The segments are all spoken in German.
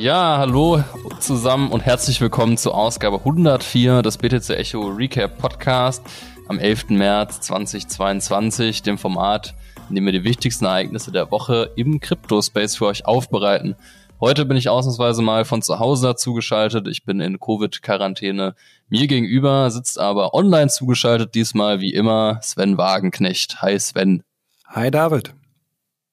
Ja, hallo zusammen und herzlich willkommen zur Ausgabe 104 des BTC Echo Recap Podcast am 11. März 2022, dem Format, in dem wir die wichtigsten Ereignisse der Woche im Crypto-Space für euch aufbereiten. Heute bin ich ausnahmsweise mal von zu Hause dazu geschaltet. Ich bin in Covid-Quarantäne. Mir gegenüber sitzt aber online zugeschaltet, diesmal wie immer Sven Wagenknecht. Hi Sven. Hi David.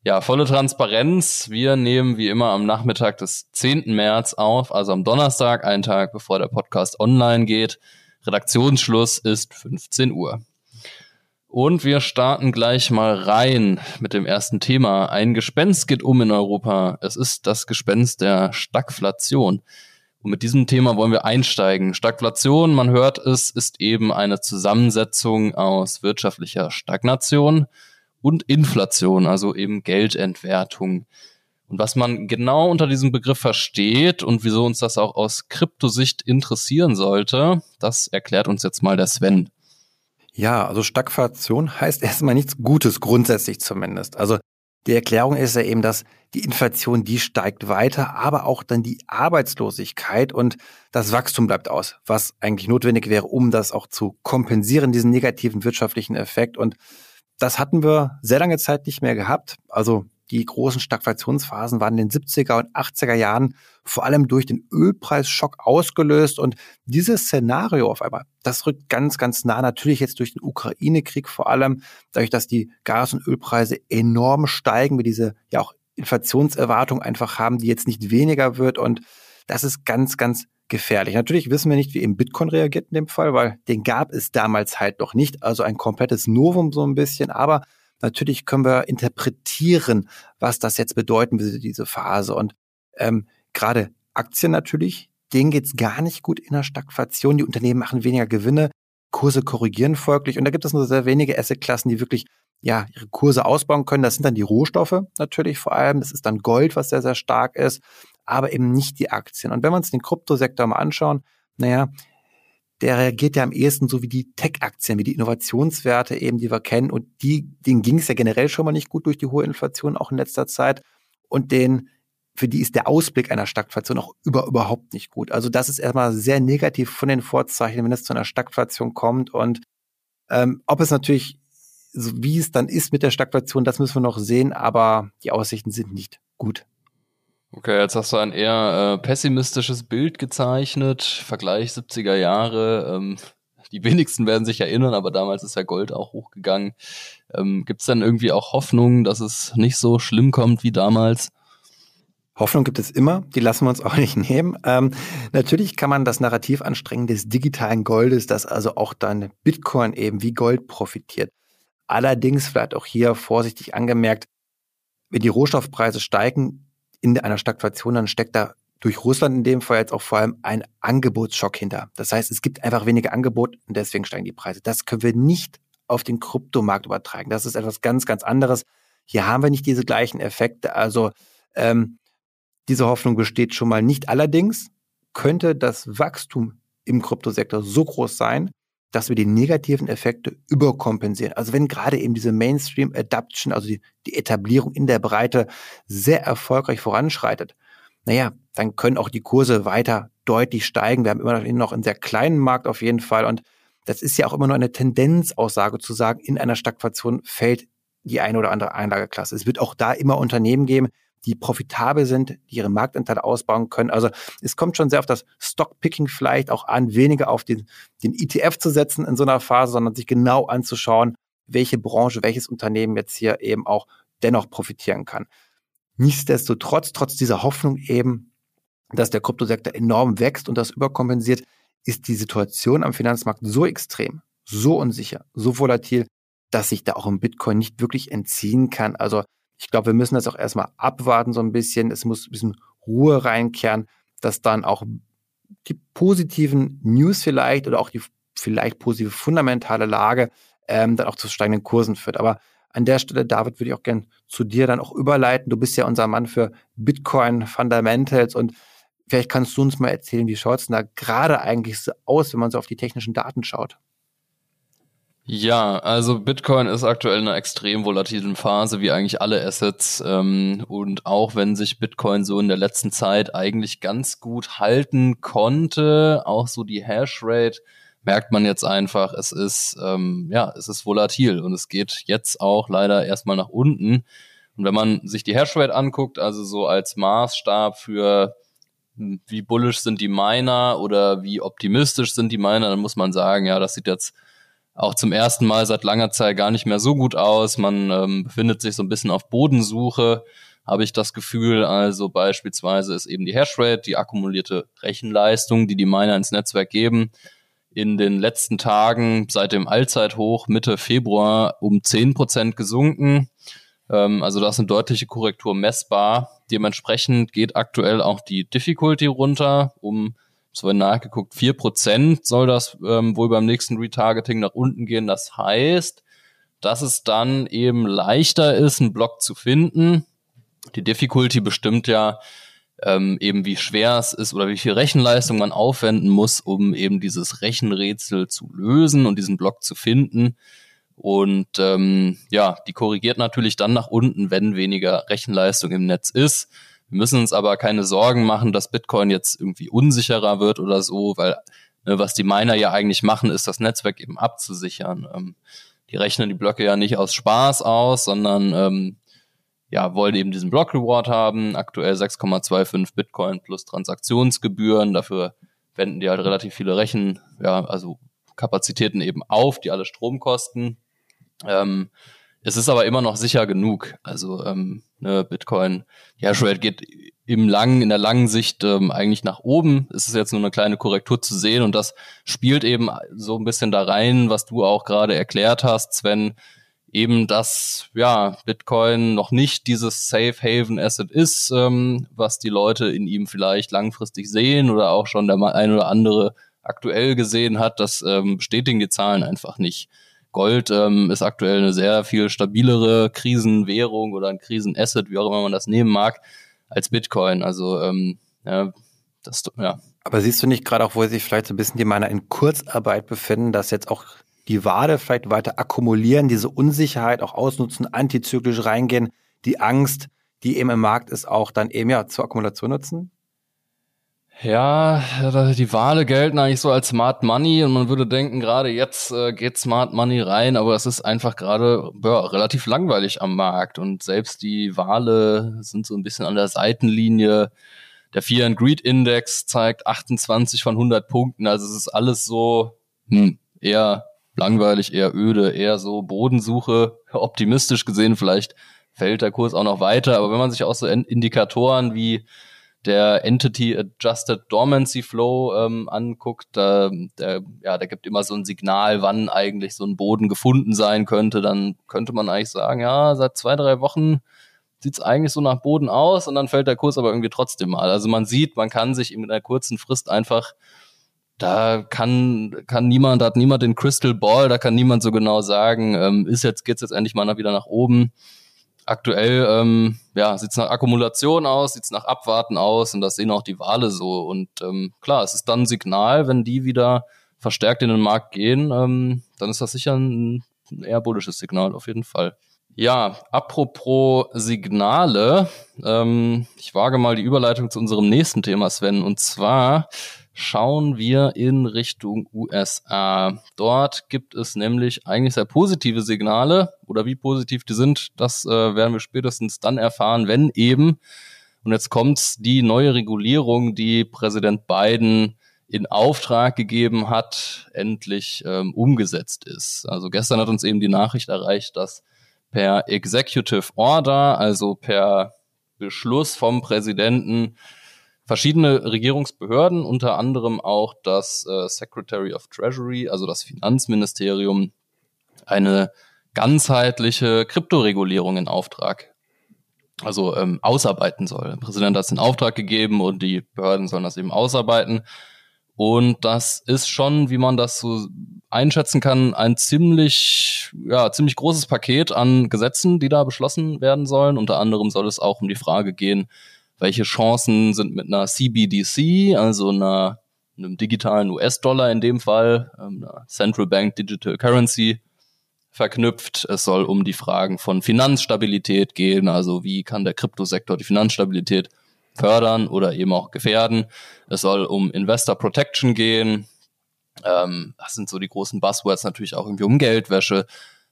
Ja, volle Transparenz. Wir nehmen wie immer am Nachmittag des 10. März auf, also am Donnerstag, einen Tag bevor der Podcast online geht. Redaktionsschluss ist 15 Uhr. Und wir starten gleich mal rein mit dem ersten Thema. Ein Gespenst geht um in Europa. Es ist das Gespenst der Stagflation. Und mit diesem Thema wollen wir einsteigen. Stagflation, man hört es, ist eben eine Zusammensetzung aus wirtschaftlicher Stagnation und Inflation, also eben Geldentwertung. Und was man genau unter diesem Begriff versteht und wieso uns das auch aus Kryptosicht interessieren sollte, das erklärt uns jetzt mal der Sven. Ja, also Stagflation heißt erstmal nichts Gutes, grundsätzlich zumindest. Also die Erklärung ist ja eben, dass die Inflation, die steigt weiter, aber auch dann die Arbeitslosigkeit und das Wachstum bleibt aus, was eigentlich notwendig wäre, um das auch zu kompensieren, diesen negativen wirtschaftlichen Effekt. Und das hatten wir sehr lange Zeit nicht mehr gehabt. Also die großen Stagflationsphasen waren in den 70er und 80er Jahren vor allem durch den Ölpreisschock ausgelöst. Und dieses Szenario auf einmal, das rückt ganz, ganz nah. Natürlich jetzt durch den Ukraine-Krieg vor allem, dadurch, dass die Gas- und Ölpreise enorm steigen, wir diese ja auch Inflationserwartung einfach haben, die jetzt nicht weniger wird. Und das ist ganz, ganz gefährlich. Natürlich wissen wir nicht, wie eben Bitcoin reagiert in dem Fall, weil den gab es damals halt noch nicht. Also ein komplettes Novum so ein bisschen. Aber Natürlich können wir interpretieren, was das jetzt bedeuten würde, diese Phase. Und ähm, gerade Aktien natürlich, denen geht's gar nicht gut in der Stagflation. Die Unternehmen machen weniger Gewinne, Kurse korrigieren folglich. Und da gibt es nur sehr wenige Assetklassen, die wirklich ja, ihre Kurse ausbauen können. Das sind dann die Rohstoffe natürlich vor allem. Das ist dann Gold, was sehr, sehr stark ist, aber eben nicht die Aktien. Und wenn wir uns den Kryptosektor mal anschauen, naja, der reagiert ja am ehesten so wie die Tech-Aktien, wie die Innovationswerte eben, die wir kennen. Und die, denen ging es ja generell schon mal nicht gut durch die hohe Inflation, auch in letzter Zeit. Und den, für die ist der Ausblick einer Stagflation auch über, überhaupt nicht gut. Also das ist erstmal sehr negativ von den Vorzeichen, wenn es zu einer Stagflation kommt. Und ähm, ob es natürlich, so wie es dann ist mit der Stagflation, das müssen wir noch sehen, aber die Aussichten sind nicht gut. Okay, jetzt hast du ein eher äh, pessimistisches Bild gezeichnet. Vergleich 70er Jahre. Ähm, die wenigsten werden sich erinnern, aber damals ist ja Gold auch hochgegangen. Ähm, Gibt es dann irgendwie auch Hoffnung, dass es nicht so schlimm kommt wie damals? Hoffnung gibt es immer, die lassen wir uns auch nicht nehmen. Ähm, natürlich kann man das Narrativ anstrengen des digitalen Goldes, dass also auch dann Bitcoin eben wie Gold profitiert. Allerdings vielleicht auch hier vorsichtig angemerkt, wenn die Rohstoffpreise steigen, in einer Stagflation, dann steckt da durch Russland in dem Fall jetzt auch vor allem ein Angebotsschock hinter. Das heißt, es gibt einfach weniger Angebot und deswegen steigen die Preise. Das können wir nicht auf den Kryptomarkt übertragen. Das ist etwas ganz, ganz anderes. Hier haben wir nicht diese gleichen Effekte. Also ähm, diese Hoffnung besteht schon mal nicht. Allerdings könnte das Wachstum im Kryptosektor so groß sein, dass wir die negativen Effekte überkompensieren. Also wenn gerade eben diese Mainstream Adaption, also die, die Etablierung in der Breite sehr erfolgreich voranschreitet, naja, dann können auch die Kurse weiter deutlich steigen. Wir haben immer noch einen sehr kleinen Markt auf jeden Fall. Und das ist ja auch immer nur eine Tendenzaussage zu sagen, in einer Stagflation fällt die eine oder andere Einlageklasse. Es wird auch da immer Unternehmen geben, die profitabel sind, die ihre Marktanteile ausbauen können. Also es kommt schon sehr auf das Stockpicking vielleicht auch an, weniger auf den, den ETF zu setzen in so einer Phase, sondern sich genau anzuschauen, welche Branche, welches Unternehmen jetzt hier eben auch dennoch profitieren kann. Nichtsdestotrotz, trotz dieser Hoffnung eben, dass der Kryptosektor enorm wächst und das überkompensiert, ist die Situation am Finanzmarkt so extrem, so unsicher, so volatil, dass sich da auch im Bitcoin nicht wirklich entziehen kann. Also ich glaube, wir müssen das auch erstmal abwarten so ein bisschen. Es muss ein bisschen Ruhe reinkehren, dass dann auch die positiven News vielleicht oder auch die vielleicht positive fundamentale Lage ähm, dann auch zu steigenden Kursen führt. Aber an der Stelle, David, würde ich auch gern zu dir dann auch überleiten. Du bist ja unser Mann für Bitcoin Fundamentals und vielleicht kannst du uns mal erzählen, wie schaut es denn da gerade eigentlich so aus, wenn man so auf die technischen Daten schaut? Ja, also Bitcoin ist aktuell in einer extrem volatilen Phase, wie eigentlich alle Assets. Ähm, und auch wenn sich Bitcoin so in der letzten Zeit eigentlich ganz gut halten konnte, auch so die Hashrate, merkt man jetzt einfach, es ist, ähm, ja, es ist volatil und es geht jetzt auch leider erstmal nach unten. Und wenn man sich die Hashrate anguckt, also so als Maßstab für hm, wie bullish sind die Miner oder wie optimistisch sind die Miner, dann muss man sagen, ja, das sieht jetzt auch zum ersten Mal seit langer Zeit gar nicht mehr so gut aus. Man ähm, befindet sich so ein bisschen auf Bodensuche, habe ich das Gefühl. Also beispielsweise ist eben die Hashrate, die akkumulierte Rechenleistung, die die Miner ins Netzwerk geben, in den letzten Tagen seit dem Allzeithoch Mitte Februar um zehn Prozent gesunken. Ähm, also das ist eine deutliche Korrektur messbar. Dementsprechend geht aktuell auch die Difficulty runter um so nachgeguckt, vier Prozent soll das ähm, wohl beim nächsten Retargeting nach unten gehen. Das heißt, dass es dann eben leichter ist, einen Block zu finden. Die Difficulty bestimmt ja ähm, eben, wie schwer es ist oder wie viel Rechenleistung man aufwenden muss, um eben dieses Rechenrätsel zu lösen und diesen Block zu finden. Und ähm, ja, die korrigiert natürlich dann nach unten, wenn weniger Rechenleistung im Netz ist. Wir müssen uns aber keine Sorgen machen, dass Bitcoin jetzt irgendwie unsicherer wird oder so, weil ne, was die Miner ja eigentlich machen, ist das Netzwerk eben abzusichern. Ähm, die rechnen die Blöcke ja nicht aus Spaß aus, sondern ähm, ja, wollen eben diesen Block Reward haben. Aktuell 6,25 Bitcoin plus Transaktionsgebühren. Dafür wenden die halt relativ viele Rechen, ja, also Kapazitäten eben auf, die alle Strom kosten. Ähm, es ist aber immer noch sicher genug. Also ähm, ne, Bitcoin, die Hashrate geht im langen, in der langen Sicht ähm, eigentlich nach oben. Es ist jetzt nur eine kleine Korrektur zu sehen und das spielt eben so ein bisschen da rein, was du auch gerade erklärt hast, Sven, eben, dass ja Bitcoin noch nicht dieses Safe Haven Asset ist, ähm, was die Leute in ihm vielleicht langfristig sehen oder auch schon der ein oder andere aktuell gesehen hat. Das ähm, bestätigen die Zahlen einfach nicht. Gold ähm, ist aktuell eine sehr viel stabilere Krisenwährung oder ein Krisenasset, wie auch immer man das nehmen mag, als Bitcoin. Also ähm, ja, das, ja. Aber siehst du nicht gerade auch, wo sich vielleicht so ein bisschen die Miner in Kurzarbeit befinden, dass jetzt auch die Wade vielleicht weiter akkumulieren, diese Unsicherheit auch ausnutzen, antizyklisch reingehen, die Angst, die eben im Markt ist, auch dann eben ja zur Akkumulation nutzen? Ja, die Wale gelten eigentlich so als Smart Money und man würde denken, gerade jetzt äh, geht Smart Money rein, aber es ist einfach gerade relativ langweilig am Markt und selbst die Wale sind so ein bisschen an der Seitenlinie. Der Fear and Greed Index zeigt 28 von 100 Punkten, also es ist alles so hm, eher langweilig, eher öde, eher so Bodensuche, optimistisch gesehen vielleicht fällt der Kurs auch noch weiter, aber wenn man sich auch so Indikatoren wie der Entity Adjusted Dormancy Flow ähm, anguckt, da, der, ja, der gibt immer so ein Signal, wann eigentlich so ein Boden gefunden sein könnte, dann könnte man eigentlich sagen, ja, seit zwei, drei Wochen sieht's eigentlich so nach Boden aus und dann fällt der Kurs aber irgendwie trotzdem mal. Also man sieht, man kann sich in einer kurzen Frist einfach da kann, kann niemand, da hat niemand den Crystal Ball, da kann niemand so genau sagen, ähm, ist jetzt, geht's jetzt endlich mal wieder nach oben aktuell ähm, ja, sieht es nach Akkumulation aus, sieht es nach Abwarten aus und das sehen auch die Wale so. Und ähm, klar, es ist dann ein Signal, wenn die wieder verstärkt in den Markt gehen, ähm, dann ist das sicher ein, eher bullisches Signal auf jeden Fall. Ja, apropos Signale, ähm, ich wage mal die Überleitung zu unserem nächsten Thema, Sven, und zwar schauen wir in Richtung USA. Dort gibt es nämlich eigentlich sehr positive Signale oder wie positiv die sind, das äh, werden wir spätestens dann erfahren, wenn eben, und jetzt kommt die neue Regulierung, die Präsident Biden in Auftrag gegeben hat, endlich ähm, umgesetzt ist. Also gestern hat uns eben die Nachricht erreicht, dass per Executive Order, also per Beschluss vom Präsidenten, verschiedene Regierungsbehörden, unter anderem auch das äh, Secretary of Treasury, also das Finanzministerium, eine ganzheitliche Kryptoregulierung in Auftrag, also ähm, ausarbeiten soll. Der Präsident hat es in Auftrag gegeben und die Behörden sollen das eben ausarbeiten. Und das ist schon, wie man das so einschätzen kann, ein ziemlich, ja, ziemlich großes Paket an Gesetzen, die da beschlossen werden sollen. Unter anderem soll es auch um die Frage gehen, welche Chancen sind mit einer CBDC, also einer, einem digitalen US-Dollar in dem Fall, ähm, einer Central Bank Digital Currency, verknüpft. Es soll um die Fragen von Finanzstabilität gehen, also wie kann der Kryptosektor die Finanzstabilität fördern oder eben auch gefährden. Es soll um Investor Protection gehen. Ähm, das sind so die großen Buzzwords natürlich auch irgendwie um Geldwäsche.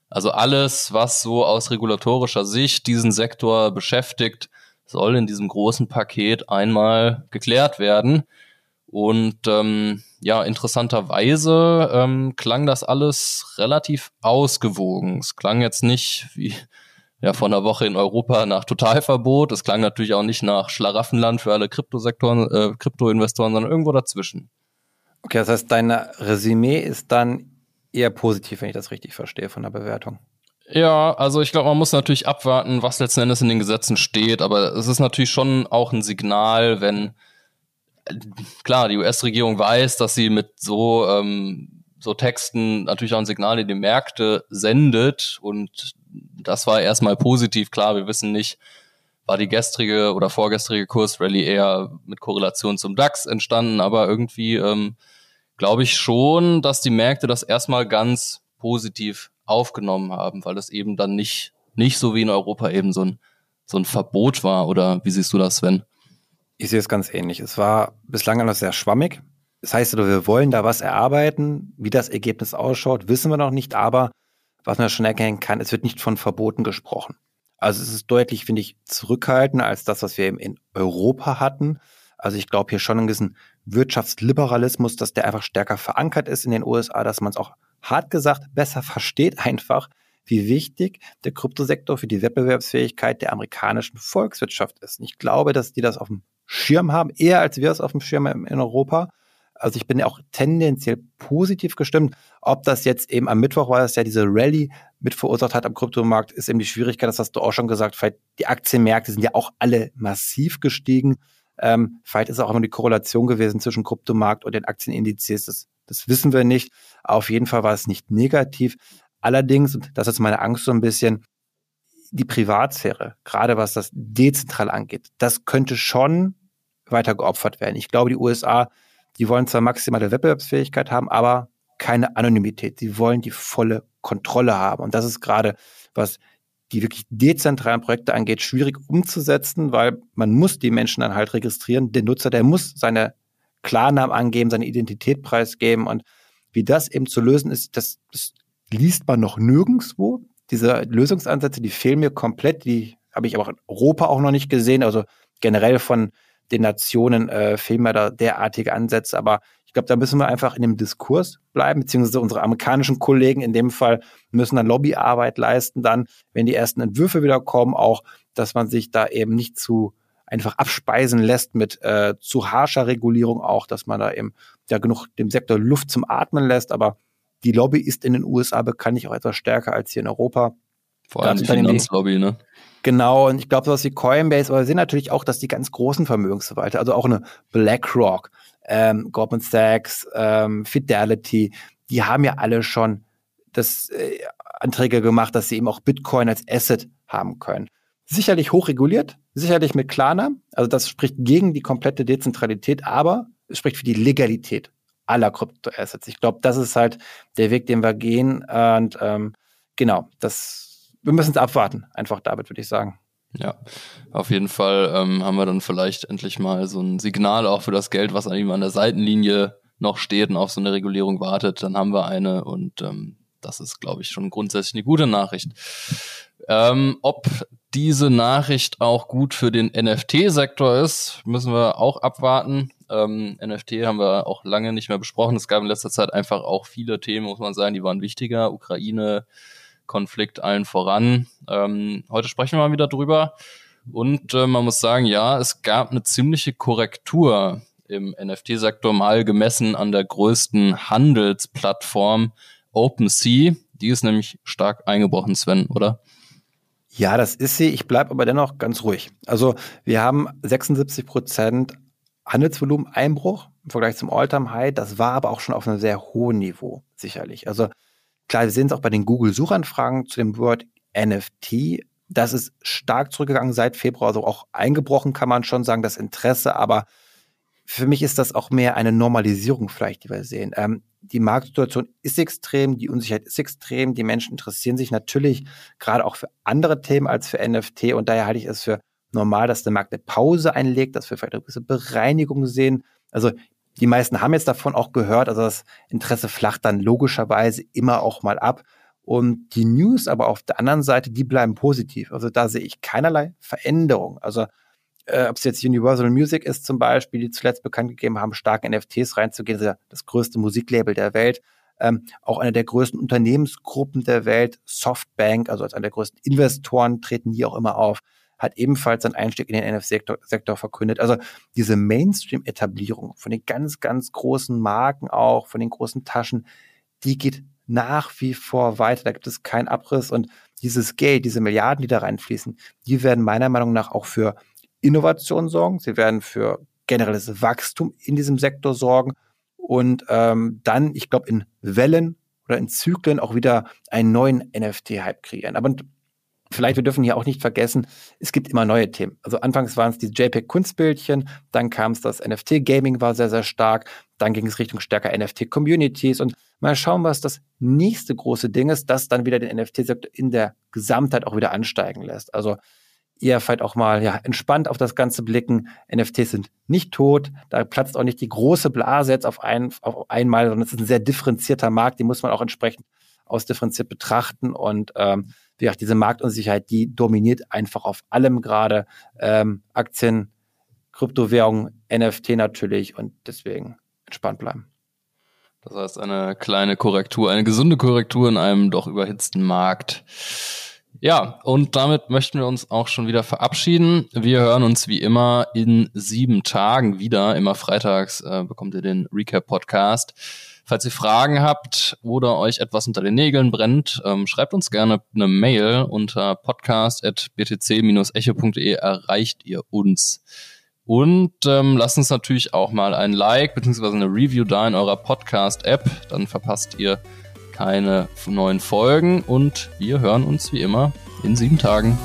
Also alles, was so aus regulatorischer Sicht diesen Sektor beschäftigt, soll in diesem großen Paket einmal geklärt werden. Und ähm, ja, interessanterweise ähm, klang das alles relativ ausgewogen. Es klang jetzt nicht wie ja, von einer Woche in Europa nach Totalverbot. Es klang natürlich auch nicht nach Schlaraffenland für alle Kryptosektoren, äh, Kryptoinvestoren, sondern irgendwo dazwischen. Okay, das heißt, dein Resümee ist dann eher positiv, wenn ich das richtig verstehe von der Bewertung. Ja, also ich glaube, man muss natürlich abwarten, was letzten Endes in den Gesetzen steht, aber es ist natürlich schon auch ein Signal, wenn klar, die US-Regierung weiß, dass sie mit so, ähm, so Texten natürlich auch ein Signal in die Märkte sendet und das war erstmal positiv. Klar, wir wissen nicht, war die gestrige oder vorgestrige Kursrally eher mit Korrelation zum DAX entstanden, aber irgendwie ähm, glaube ich schon, dass die Märkte das erstmal ganz positiv aufgenommen haben, weil es eben dann nicht, nicht so wie in Europa eben so ein, so ein Verbot war. Oder wie siehst du das, Sven? Ich sehe es ganz ähnlich. Es war bislang noch sehr schwammig. Das heißt, wir wollen da was erarbeiten. Wie das Ergebnis ausschaut, wissen wir noch nicht. Aber was man schon erkennen kann, es wird nicht von Verboten gesprochen. Also es ist deutlich, finde ich, zurückhaltender als das, was wir eben in Europa hatten. Also ich glaube hier schon einen gewissen Wirtschaftsliberalismus, dass der einfach stärker verankert ist in den USA, dass man es auch hart gesagt besser versteht einfach, wie wichtig der Kryptosektor für die Wettbewerbsfähigkeit der amerikanischen Volkswirtschaft ist. Und ich glaube, dass die das auf dem Schirm haben, eher als wir es auf dem Schirm in Europa. Also ich bin ja auch tendenziell positiv gestimmt. Ob das jetzt eben am Mittwoch war, dass ja diese Rallye mit verursacht hat am Kryptomarkt, ist eben die Schwierigkeit, das hast du auch schon gesagt, vielleicht die Aktienmärkte sind ja auch alle massiv gestiegen. Ähm, vielleicht ist auch immer die Korrelation gewesen zwischen Kryptomarkt und den Aktienindizes. Das, das wissen wir nicht. Auf jeden Fall war es nicht negativ. Allerdings, und das ist meine Angst so ein bisschen, die Privatsphäre, gerade was das dezentral angeht, das könnte schon weiter geopfert werden. Ich glaube, die USA, die wollen zwar maximale Wettbewerbsfähigkeit haben, aber keine Anonymität. Sie wollen die volle Kontrolle haben. Und das ist gerade, was die wirklich dezentralen Projekte angeht, schwierig umzusetzen, weil man muss die Menschen dann halt registrieren. Der Nutzer, der muss seine Klarnamen angeben, seine Identität preisgeben und wie das eben zu lösen ist, das, das liest man noch nirgendswo. Diese Lösungsansätze, die fehlen mir komplett, die habe ich aber in Europa auch noch nicht gesehen. Also generell von den Nationen äh, fehlen mir da derartige Ansätze, aber glaube, da müssen wir einfach in dem Diskurs bleiben, beziehungsweise unsere amerikanischen Kollegen in dem Fall müssen dann Lobbyarbeit leisten, dann, wenn die ersten Entwürfe wieder kommen, auch, dass man sich da eben nicht zu einfach abspeisen lässt mit äh, zu harscher Regulierung auch, dass man da eben ja genug dem Sektor Luft zum Atmen lässt. Aber die Lobby ist in den USA bekanntlich auch etwas stärker als hier in Europa. Vor allem die Finanzlobby, ne? Genau, und ich glaube, sowas wie Coinbase, aber wir sehen natürlich auch, dass die ganz großen Vermögensverwalter, also auch eine BlackRock, ähm, Goldman Sachs, ähm, Fidelity, die haben ja alle schon das äh, Anträge gemacht, dass sie eben auch Bitcoin als Asset haben können. Sicherlich hochreguliert, sicherlich mit Klarna, also das spricht gegen die komplette Dezentralität, aber es spricht für die Legalität aller Kryptoassets. Ich glaube, das ist halt der Weg, den wir gehen. Und ähm, genau, das wir müssen es abwarten, einfach David, würde ich sagen. Ja, auf jeden Fall ähm, haben wir dann vielleicht endlich mal so ein Signal auch für das Geld, was an ihm an der Seitenlinie noch steht und auf so eine Regulierung wartet. Dann haben wir eine und ähm, das ist, glaube ich, schon grundsätzlich eine gute Nachricht. Ähm, ob diese Nachricht auch gut für den NFT-Sektor ist, müssen wir auch abwarten. Ähm, NFT haben wir auch lange nicht mehr besprochen. Es gab in letzter Zeit einfach auch viele Themen, muss man sagen, die waren wichtiger. Ukraine, Konflikt allen voran. Ähm, heute sprechen wir mal wieder drüber. Und äh, man muss sagen, ja, es gab eine ziemliche Korrektur im NFT-Sektor mal gemessen an der größten Handelsplattform OpenSea. Die ist nämlich stark eingebrochen, Sven, oder? Ja, das ist sie. Ich bleibe aber dennoch ganz ruhig. Also wir haben 76 Prozent Handelsvolumen Einbruch im Vergleich zum Alltime High. Das war aber auch schon auf einem sehr hohen Niveau, sicherlich. Also Klar, wir sehen es auch bei den Google-Suchanfragen zu dem Wort NFT. Das ist stark zurückgegangen seit Februar, also auch eingebrochen kann man schon sagen, das Interesse. Aber für mich ist das auch mehr eine Normalisierung vielleicht, die wir sehen. Ähm, die Marktsituation ist extrem, die Unsicherheit ist extrem, die Menschen interessieren sich natürlich gerade auch für andere Themen als für NFT und daher halte ich es für normal, dass der Markt eine Pause einlegt, dass wir vielleicht eine gewisse Bereinigung sehen. Also die meisten haben jetzt davon auch gehört, also das Interesse flacht dann logischerweise immer auch mal ab. Und die News aber auf der anderen Seite, die bleiben positiv. Also da sehe ich keinerlei Veränderung. Also äh, ob es jetzt Universal Music ist zum Beispiel, die zuletzt bekannt gegeben haben, stark NFTs reinzugehen, das ja das größte Musiklabel der Welt. Ähm, auch eine der größten Unternehmensgruppen der Welt, Softbank, also als einer der größten Investoren, treten die auch immer auf, hat ebenfalls seinen Einstieg in den NFT-Sektor Sektor verkündet. Also diese Mainstream-Etablierung von den ganz, ganz großen Marken auch, von den großen Taschen, die geht nach wie vor weiter. Da gibt es keinen Abriss und dieses Geld, diese Milliarden, die da reinfließen, die werden meiner Meinung nach auch für Innovation sorgen, sie werden für generelles Wachstum in diesem Sektor sorgen und ähm, dann, ich glaube, in Wellen oder in Zyklen auch wieder einen neuen NFT-Hype kreieren. Aber vielleicht, wir dürfen hier auch nicht vergessen, es gibt immer neue Themen. Also anfangs waren es die JPEG-Kunstbildchen, dann kam es das NFT-Gaming war sehr, sehr stark, dann ging es Richtung stärker NFT-Communities und mal schauen, was das nächste große Ding ist, das dann wieder den NFT-Sektor in der Gesamtheit auch wieder ansteigen lässt. Also eher vielleicht auch mal ja, entspannt auf das Ganze blicken. NFTs sind nicht tot, da platzt auch nicht die große Blase jetzt auf, ein, auf einmal, sondern es ist ein sehr differenzierter Markt, den muss man auch entsprechend ausdifferenziert betrachten und ähm, wie gesagt, diese Marktunsicherheit, die dominiert einfach auf allem gerade. Ähm, Aktien, Kryptowährung, NFT natürlich und deswegen entspannt bleiben. Das heißt, eine kleine Korrektur, eine gesunde Korrektur in einem doch überhitzten Markt. Ja, und damit möchten wir uns auch schon wieder verabschieden. Wir hören uns wie immer in sieben Tagen wieder. Immer freitags äh, bekommt ihr den Recap-Podcast. Falls ihr Fragen habt oder euch etwas unter den Nägeln brennt, ähm, schreibt uns gerne eine Mail unter podcast.btc-echo.de erreicht ihr uns. Und ähm, lasst uns natürlich auch mal ein Like bzw. eine Review da in eurer Podcast-App. Dann verpasst ihr keine neuen Folgen und wir hören uns wie immer in sieben Tagen.